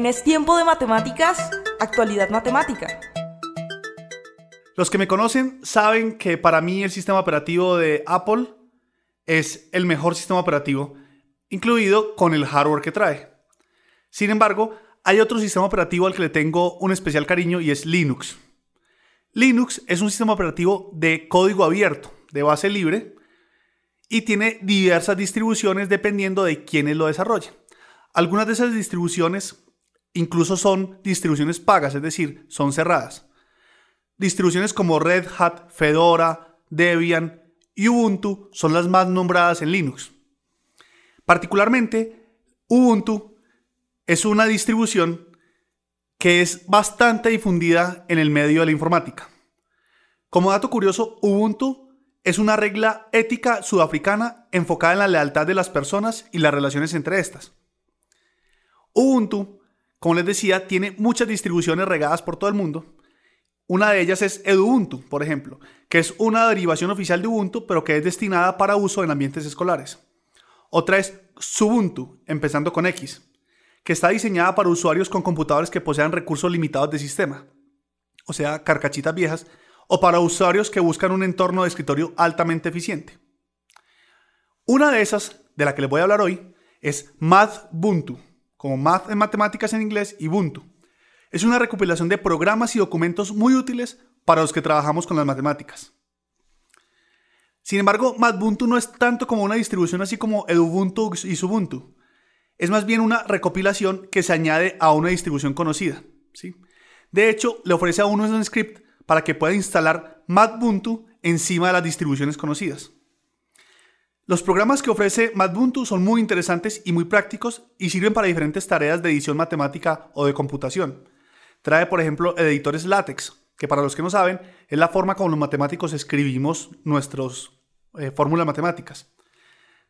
En Es Tiempo de Matemáticas, actualidad matemática. Los que me conocen saben que para mí el sistema operativo de Apple es el mejor sistema operativo, incluido con el hardware que trae. Sin embargo, hay otro sistema operativo al que le tengo un especial cariño y es Linux. Linux es un sistema operativo de código abierto, de base libre, y tiene diversas distribuciones dependiendo de quiénes lo desarrollen. Algunas de esas distribuciones Incluso son distribuciones pagas, es decir, son cerradas. Distribuciones como Red Hat, Fedora, Debian y Ubuntu son las más nombradas en Linux. Particularmente, Ubuntu es una distribución que es bastante difundida en el medio de la informática. Como dato curioso, Ubuntu es una regla ética sudafricana enfocada en la lealtad de las personas y las relaciones entre estas. Ubuntu como les decía, tiene muchas distribuciones regadas por todo el mundo. Una de ellas es Edubuntu, por ejemplo, que es una derivación oficial de Ubuntu, pero que es destinada para uso en ambientes escolares. Otra es Subuntu, empezando con X, que está diseñada para usuarios con computadores que posean recursos limitados de sistema, o sea, carcachitas viejas, o para usuarios que buscan un entorno de escritorio altamente eficiente. Una de esas, de la que les voy a hablar hoy, es MathBuntu como Math en matemáticas en inglés y Ubuntu. Es una recopilación de programas y documentos muy útiles para los que trabajamos con las matemáticas. Sin embargo, MathBuntu no es tanto como una distribución así como Edubuntu y Subuntu. Es más bien una recopilación que se añade a una distribución conocida. ¿sí? De hecho, le ofrece a uno un script para que pueda instalar MathBuntu encima de las distribuciones conocidas. Los programas que ofrece Madbuntu son muy interesantes y muy prácticos y sirven para diferentes tareas de edición matemática o de computación. Trae, por ejemplo, editores LaTeX, que para los que no saben, es la forma como los matemáticos escribimos nuestras eh, fórmulas matemáticas.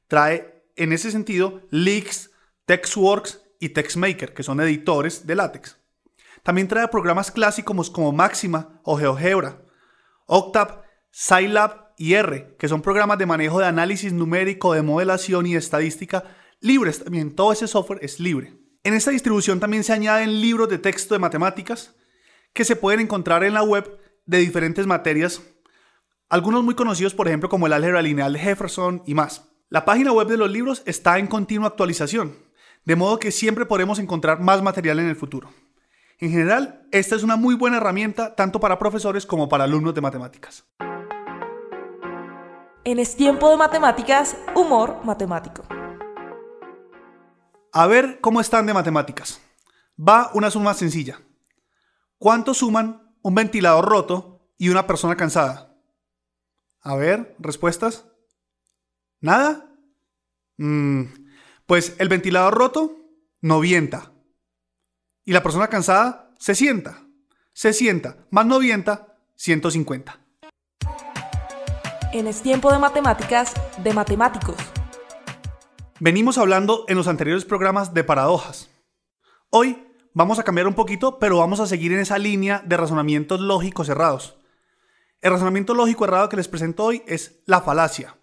Trae, en ese sentido, Leaks, TextWorks y TextMaker, que son editores de LaTeX. También trae programas clásicos como Máxima o GeoGebra, Octave, Scilab y R, que son programas de manejo de análisis numérico, de modelación y estadística libres también. Todo ese software es libre. En esta distribución también se añaden libros de texto de matemáticas que se pueden encontrar en la web de diferentes materias, algunos muy conocidos por ejemplo como el álgebra lineal de Jefferson y más. La página web de los libros está en continua actualización, de modo que siempre podremos encontrar más material en el futuro. En general, esta es una muy buena herramienta tanto para profesores como para alumnos de matemáticas. En Es Tiempo de Matemáticas, humor matemático. A ver cómo están de matemáticas. Va una suma sencilla. ¿Cuánto suman un ventilador roto y una persona cansada? A ver, respuestas. ¿Nada? Mm, pues el ventilador roto no vienta. Y la persona cansada se sienta. Se sienta. Más no vienta, 150 en Es Tiempo de Matemáticas de Matemáticos. Venimos hablando en los anteriores programas de paradojas. Hoy vamos a cambiar un poquito, pero vamos a seguir en esa línea de razonamientos lógicos errados. El razonamiento lógico errado que les presento hoy es la falacia.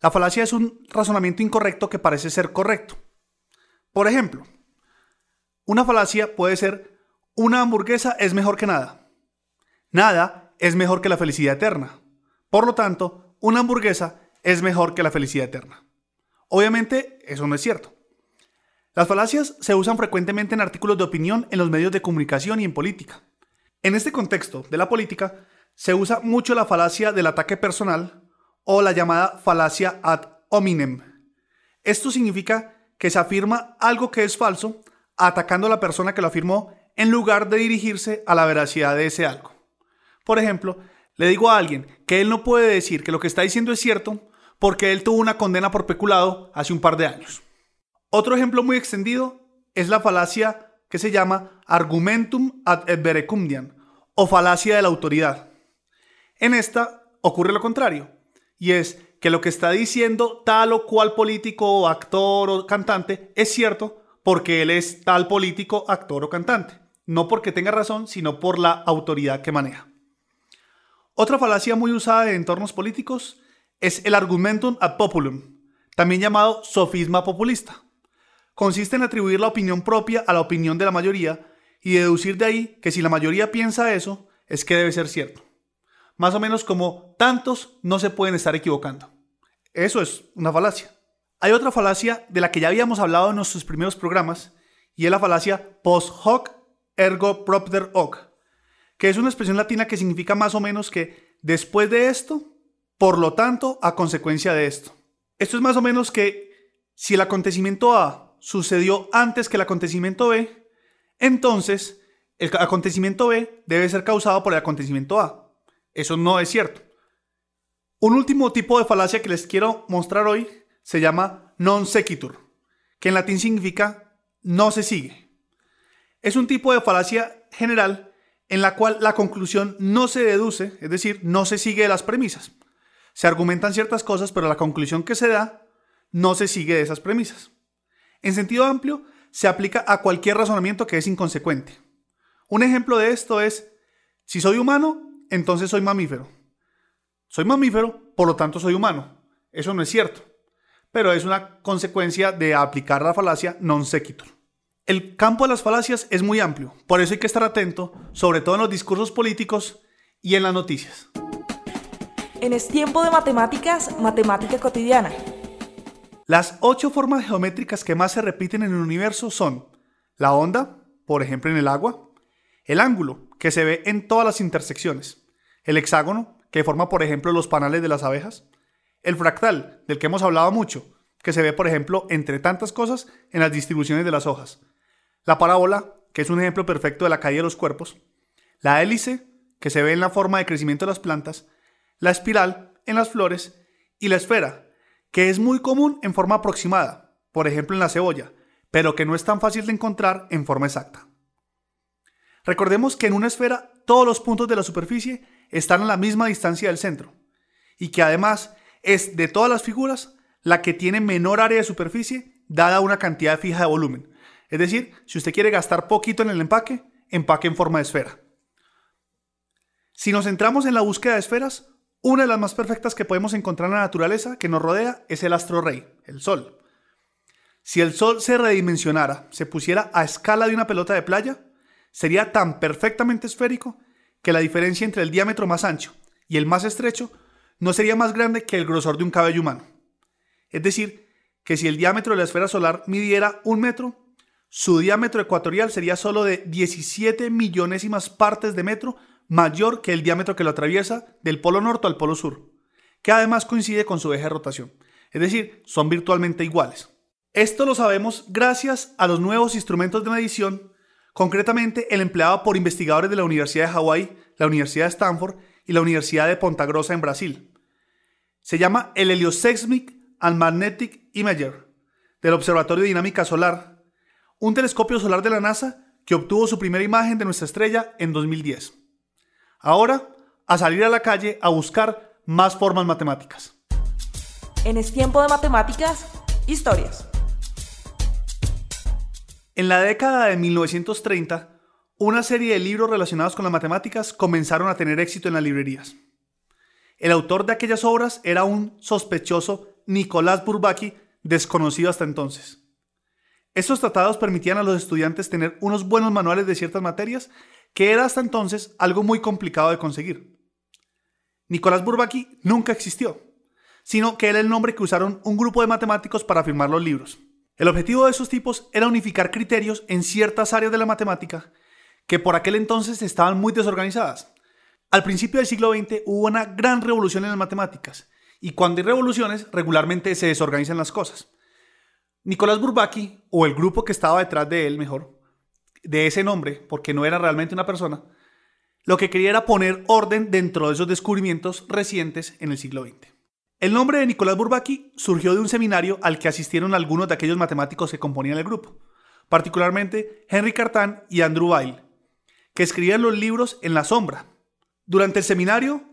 La falacia es un razonamiento incorrecto que parece ser correcto. Por ejemplo, una falacia puede ser una hamburguesa es mejor que nada. Nada es mejor que la felicidad eterna. Por lo tanto, una hamburguesa es mejor que la felicidad eterna. Obviamente, eso no es cierto. Las falacias se usan frecuentemente en artículos de opinión en los medios de comunicación y en política. En este contexto de la política, se usa mucho la falacia del ataque personal o la llamada falacia ad hominem. Esto significa que se afirma algo que es falso atacando a la persona que lo afirmó en lugar de dirigirse a la veracidad de ese algo. Por ejemplo, le digo a alguien que él no puede decir que lo que está diciendo es cierto porque él tuvo una condena por peculado hace un par de años. Otro ejemplo muy extendido es la falacia que se llama argumentum ad verecundiam o falacia de la autoridad. En esta ocurre lo contrario, y es que lo que está diciendo tal o cual político o actor o cantante es cierto porque él es tal político, actor o cantante. No porque tenga razón, sino por la autoridad que maneja. Otra falacia muy usada en entornos políticos es el argumentum ad populum, también llamado sofisma populista. Consiste en atribuir la opinión propia a la opinión de la mayoría y deducir de ahí que si la mayoría piensa eso, es que debe ser cierto. Más o menos como tantos no se pueden estar equivocando. Eso es una falacia. Hay otra falacia de la que ya habíamos hablado en nuestros primeros programas y es la falacia post hoc ergo propter hoc, que es una expresión latina que significa más o menos que después de esto, por lo tanto, a consecuencia de esto. Esto es más o menos que si el acontecimiento A sucedió antes que el acontecimiento B, entonces el acontecimiento B debe ser causado por el acontecimiento A. Eso no es cierto. Un último tipo de falacia que les quiero mostrar hoy se llama non sequitur, que en latín significa no se sigue. Es un tipo de falacia general en la cual la conclusión no se deduce, es decir, no se sigue de las premisas. Se argumentan ciertas cosas, pero la conclusión que se da no se sigue de esas premisas. En sentido amplio, se aplica a cualquier razonamiento que es inconsecuente. Un ejemplo de esto es, si soy humano, entonces soy mamífero. Soy mamífero, por lo tanto soy humano. Eso no es cierto, pero es una consecuencia de aplicar la falacia non sequitur. El campo de las falacias es muy amplio, por eso hay que estar atento, sobre todo en los discursos políticos y en las noticias. En Es Tiempo de Matemáticas, Matemática Cotidiana. Las ocho formas geométricas que más se repiten en el universo son la onda, por ejemplo en el agua, el ángulo, que se ve en todas las intersecciones, el hexágono, que forma por ejemplo los panales de las abejas, el fractal, del que hemos hablado mucho, que se ve por ejemplo entre tantas cosas en las distribuciones de las hojas, la parábola, que es un ejemplo perfecto de la caída de los cuerpos, la hélice, que se ve en la forma de crecimiento de las plantas, la espiral en las flores y la esfera, que es muy común en forma aproximada, por ejemplo en la cebolla, pero que no es tan fácil de encontrar en forma exacta. Recordemos que en una esfera todos los puntos de la superficie están a la misma distancia del centro, y que además es de todas las figuras la que tiene menor área de superficie dada una cantidad fija de volumen. Es decir, si usted quiere gastar poquito en el empaque, empaque en forma de esfera. Si nos centramos en la búsqueda de esferas, una de las más perfectas que podemos encontrar en la naturaleza que nos rodea es el astro rey, el Sol. Si el Sol se redimensionara, se pusiera a escala de una pelota de playa, sería tan perfectamente esférico que la diferencia entre el diámetro más ancho y el más estrecho no sería más grande que el grosor de un cabello humano. Es decir, que si el diámetro de la esfera solar midiera un metro, su diámetro ecuatorial sería solo de 17 millonésimas partes de metro mayor que el diámetro que lo atraviesa del polo norte al polo sur, que además coincide con su eje de rotación. Es decir, son virtualmente iguales. Esto lo sabemos gracias a los nuevos instrumentos de medición, concretamente el empleado por investigadores de la Universidad de Hawái, la Universidad de Stanford y la Universidad de Ponta Grossa en Brasil. Se llama el Helioseismic and Magnetic Imager del Observatorio de Dinámica Solar, un telescopio solar de la NASA que obtuvo su primera imagen de nuestra estrella en 2010. Ahora, a salir a la calle a buscar más formas matemáticas. En Es Tiempo de Matemáticas, historias. En la década de 1930, una serie de libros relacionados con las matemáticas comenzaron a tener éxito en las librerías. El autor de aquellas obras era un sospechoso Nicolás Bourbaki, desconocido hasta entonces. Estos tratados permitían a los estudiantes tener unos buenos manuales de ciertas materias que era hasta entonces algo muy complicado de conseguir. Nicolás Bourbaki nunca existió, sino que era el nombre que usaron un grupo de matemáticos para firmar los libros. El objetivo de esos tipos era unificar criterios en ciertas áreas de la matemática que por aquel entonces estaban muy desorganizadas. Al principio del siglo XX hubo una gran revolución en las matemáticas, y cuando hay revoluciones regularmente se desorganizan las cosas. Nicolás Bourbaki, o el grupo que estaba detrás de él mejor, de ese nombre, porque no era realmente una persona, lo que quería era poner orden dentro de esos descubrimientos recientes en el siglo XX. El nombre de Nicolás Bourbaki surgió de un seminario al que asistieron algunos de aquellos matemáticos que componían el grupo, particularmente Henry Cartan y Andrew Weil, que escribían los libros en la sombra. Durante el seminario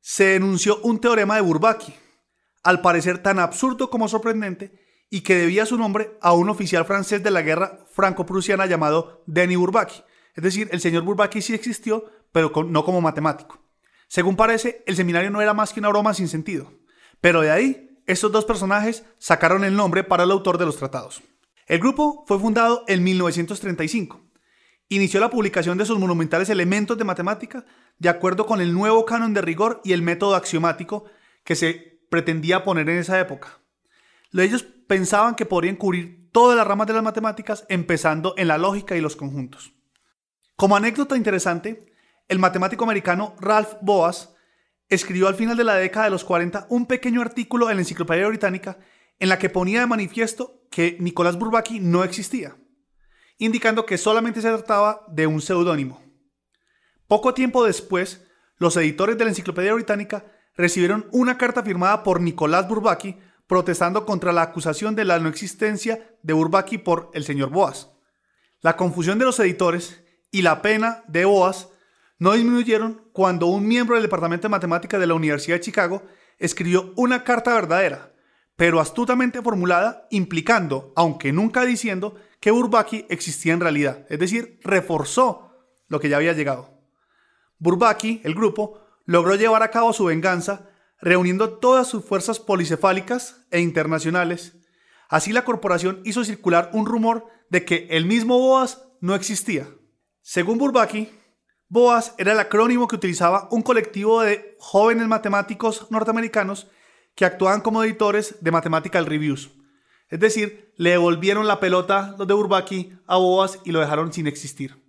se denunció un teorema de Bourbaki, al parecer tan absurdo como sorprendente, y que debía su nombre a un oficial francés de la guerra franco-prusiana llamado Denis Bourbaki. Es decir, el señor Bourbaki sí existió, pero no como matemático. Según parece, el seminario no era más que una broma sin sentido. Pero de ahí, estos dos personajes sacaron el nombre para el autor de los tratados. El grupo fue fundado en 1935. Inició la publicación de sus monumentales elementos de matemática de acuerdo con el nuevo canon de rigor y el método axiomático que se pretendía poner en esa época. Ellos pensaban que podrían cubrir todas las ramas de las matemáticas, empezando en la lógica y los conjuntos. Como anécdota interesante, el matemático americano Ralph Boas escribió al final de la década de los 40 un pequeño artículo en la Enciclopedia Británica en la que ponía de manifiesto que Nicolás Bourbaki no existía, indicando que solamente se trataba de un seudónimo. Poco tiempo después, los editores de la Enciclopedia Británica recibieron una carta firmada por Nicolás Bourbaki protestando contra la acusación de la no existencia de Bourbaki por el señor Boas. La confusión de los editores y la pena de Boas no disminuyeron cuando un miembro del Departamento de Matemáticas de la Universidad de Chicago escribió una carta verdadera, pero astutamente formulada, implicando, aunque nunca diciendo, que Bourbaki existía en realidad, es decir, reforzó lo que ya había llegado. Bourbaki, el grupo, logró llevar a cabo su venganza reuniendo todas sus fuerzas policefálicas e internacionales. Así la corporación hizo circular un rumor de que el mismo Boas no existía. Según Bourbaki, BOAS era el acrónimo que utilizaba un colectivo de jóvenes matemáticos norteamericanos que actuaban como editores de Mathematical Reviews. Es decir, le devolvieron la pelota los de Bourbaki a Boas y lo dejaron sin existir.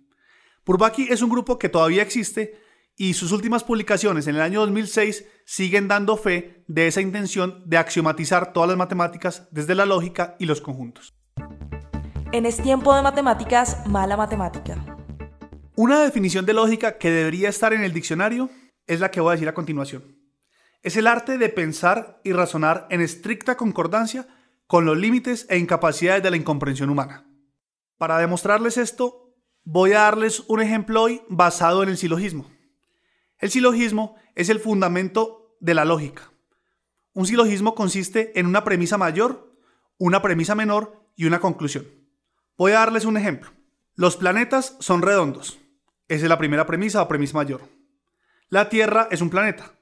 Bourbaki es un grupo que todavía existe y sus últimas publicaciones en el año 2006 siguen dando fe de esa intención de axiomatizar todas las matemáticas desde la lógica y los conjuntos. En Es Tiempo de Matemáticas, mala matemática. Una definición de lógica que debería estar en el diccionario es la que voy a decir a continuación. Es el arte de pensar y razonar en estricta concordancia con los límites e incapacidades de la incomprensión humana. Para demostrarles esto, voy a darles un ejemplo hoy basado en el silogismo. El silogismo es el fundamento de la lógica. Un silogismo consiste en una premisa mayor, una premisa menor y una conclusión. Voy a darles un ejemplo. Los planetas son redondos. Esa es la primera premisa o premisa mayor. La Tierra es un planeta.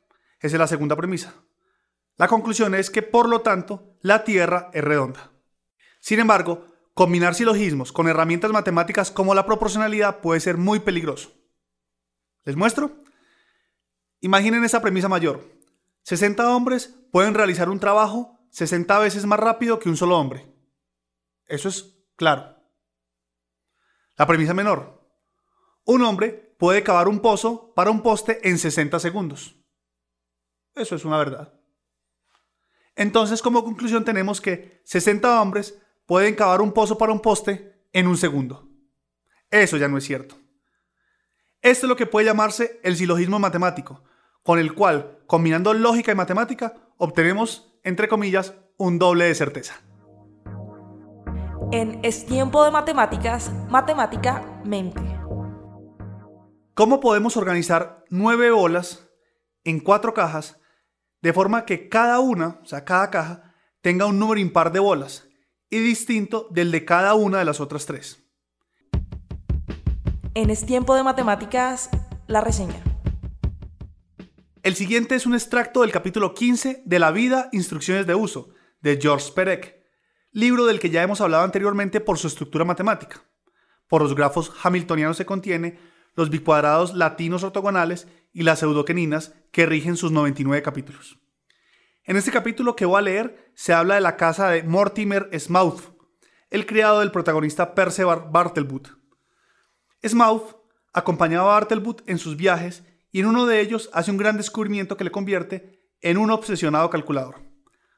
Esa es la segunda premisa. La conclusión es que, por lo tanto, la Tierra es redonda. Sin embargo, combinar silogismos con herramientas matemáticas como la proporcionalidad puede ser muy peligroso. ¿Les muestro? Imaginen esa premisa mayor. 60 hombres pueden realizar un trabajo 60 veces más rápido que un solo hombre. Eso es claro. La premisa menor. Un hombre puede cavar un pozo para un poste en 60 segundos. Eso es una verdad. Entonces, como conclusión, tenemos que 60 hombres pueden cavar un pozo para un poste en un segundo. Eso ya no es cierto. Esto es lo que puede llamarse el silogismo matemático, con el cual, combinando lógica y matemática, obtenemos, entre comillas, un doble de certeza. En Es tiempo de matemáticas, matemática mente. ¿Cómo podemos organizar nueve bolas en cuatro cajas de forma que cada una, o sea, cada caja, tenga un número impar de bolas y distinto del de cada una de las otras tres? En Es tiempo de matemáticas, la reseña. El siguiente es un extracto del capítulo 15 de La vida, instrucciones de uso, de George Perec, libro del que ya hemos hablado anteriormente por su estructura matemática. Por los grafos hamiltonianos se contiene los bicuadrados latinos ortogonales y las pseudoqueninas que rigen sus 99 capítulos. En este capítulo que voy a leer se habla de la casa de Mortimer Smouth, el criado del protagonista Perceval Bartlebooth. Smouth acompañaba a Bartlebooth en sus viajes y en uno de ellos hace un gran descubrimiento que le convierte en un obsesionado calculador.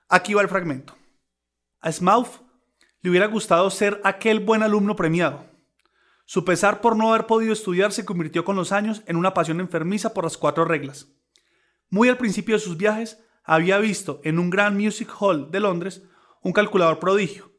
Aquí va el fragmento. A Smouth le hubiera gustado ser aquel buen alumno premiado, Su pesar por no haber podido estudiar se convirtió con los años en una pasión enfermiza por las cuatro reglas. Muy al principio de sus viajes, había visto en un gran music hall de Londres un calculador prodigio,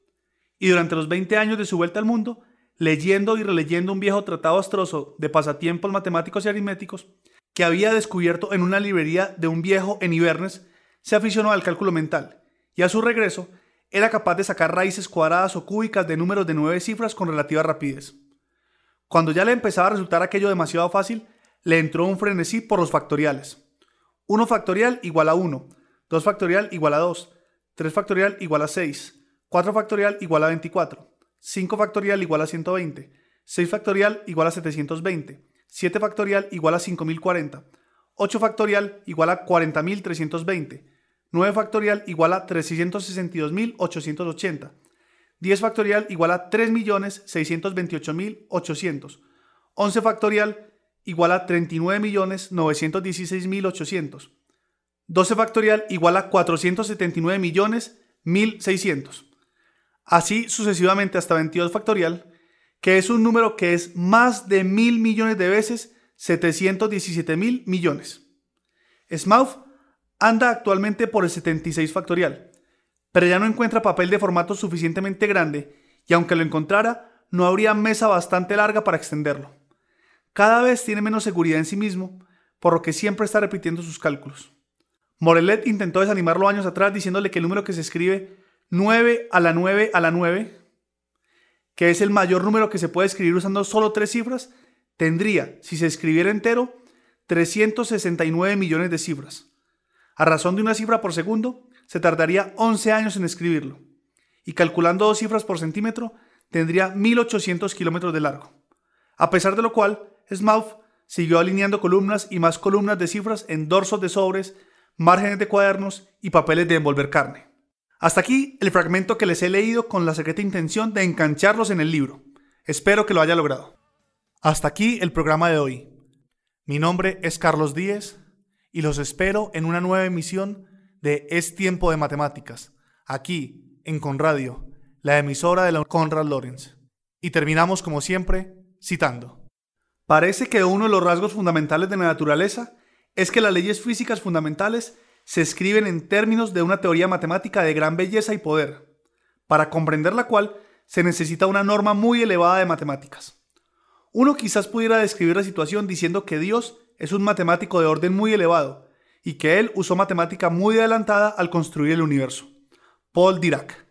y durante los 20 años de su vuelta al mundo, leyendo y releyendo un viejo tratado astroso de pasatiempos matemáticos y aritméticos que había descubierto en una librería de un viejo en Ibernes, se aficionó al cálculo mental, y a su regreso era capaz de sacar raíces cuadradas o cúbicas de números de nueve cifras con relativa rapidez. Cuando ya le empezaba a resultar aquello demasiado fácil, le entró un frenesí por los factoriales. 1 factorial igual a 1, 2 factorial igual a 2, 3 factorial igual a 6, 4 factorial igual a 24, 5 factorial igual a 120, 6 factorial igual a 720, 7 factorial igual a 5040, 8 factorial igual a 40320, 9 factorial igual a 362.880, 10 factorial igual a 3.628.800, 11 factorial igual a 39.916.800, 12 factorial igual a 479.100.600. Así sucesivamente hasta 22 factorial, que es un número que es más de mil millones de veces 717 mil millones. Smouth anda actualmente por el 76 factorial, pero ya no encuentra papel de formato suficientemente grande y aunque lo encontrara, no habría mesa bastante larga para extenderlo. Cada vez tiene menos seguridad en sí mismo, por lo que siempre está repitiendo sus cálculos. Morelet intentó desanimarlo años atrás diciéndole que el número que se escribe 9 a la 9 a la 9, que es el mayor número que se puede escribir usando solo tres cifras, tendría, si se escribiera entero, 369 millones de cifras. A razón de una cifra por segundo, se tardaría 11 años en escribirlo. Y calculando dos cifras por centímetro, tendría 1800 kilómetros de largo. A pesar de lo cual, Smouth siguió alineando columnas y más columnas de cifras en dorsos de sobres, márgenes de cuadernos y papeles de envolver carne. Hasta aquí el fragmento que les he leído con la secreta intención de engancharlos en el libro. Espero que lo haya logrado. Hasta aquí el programa de hoy. Mi nombre es Carlos Díez y los espero en una nueva emisión de Es Tiempo de Matemáticas, aquí en Conradio, la emisora de la Conrad Lorenz. Y terminamos como siempre citando. Parece que uno de los rasgos fundamentales de la naturaleza es que las leyes físicas fundamentales se escriben en términos de una teoría matemática de gran belleza y poder, para comprender la cual se necesita una norma muy elevada de matemáticas. Uno quizás pudiera describir la situación diciendo que Dios es un matemático de orden muy elevado y que él usó matemática muy adelantada al construir el universo. Paul Dirac.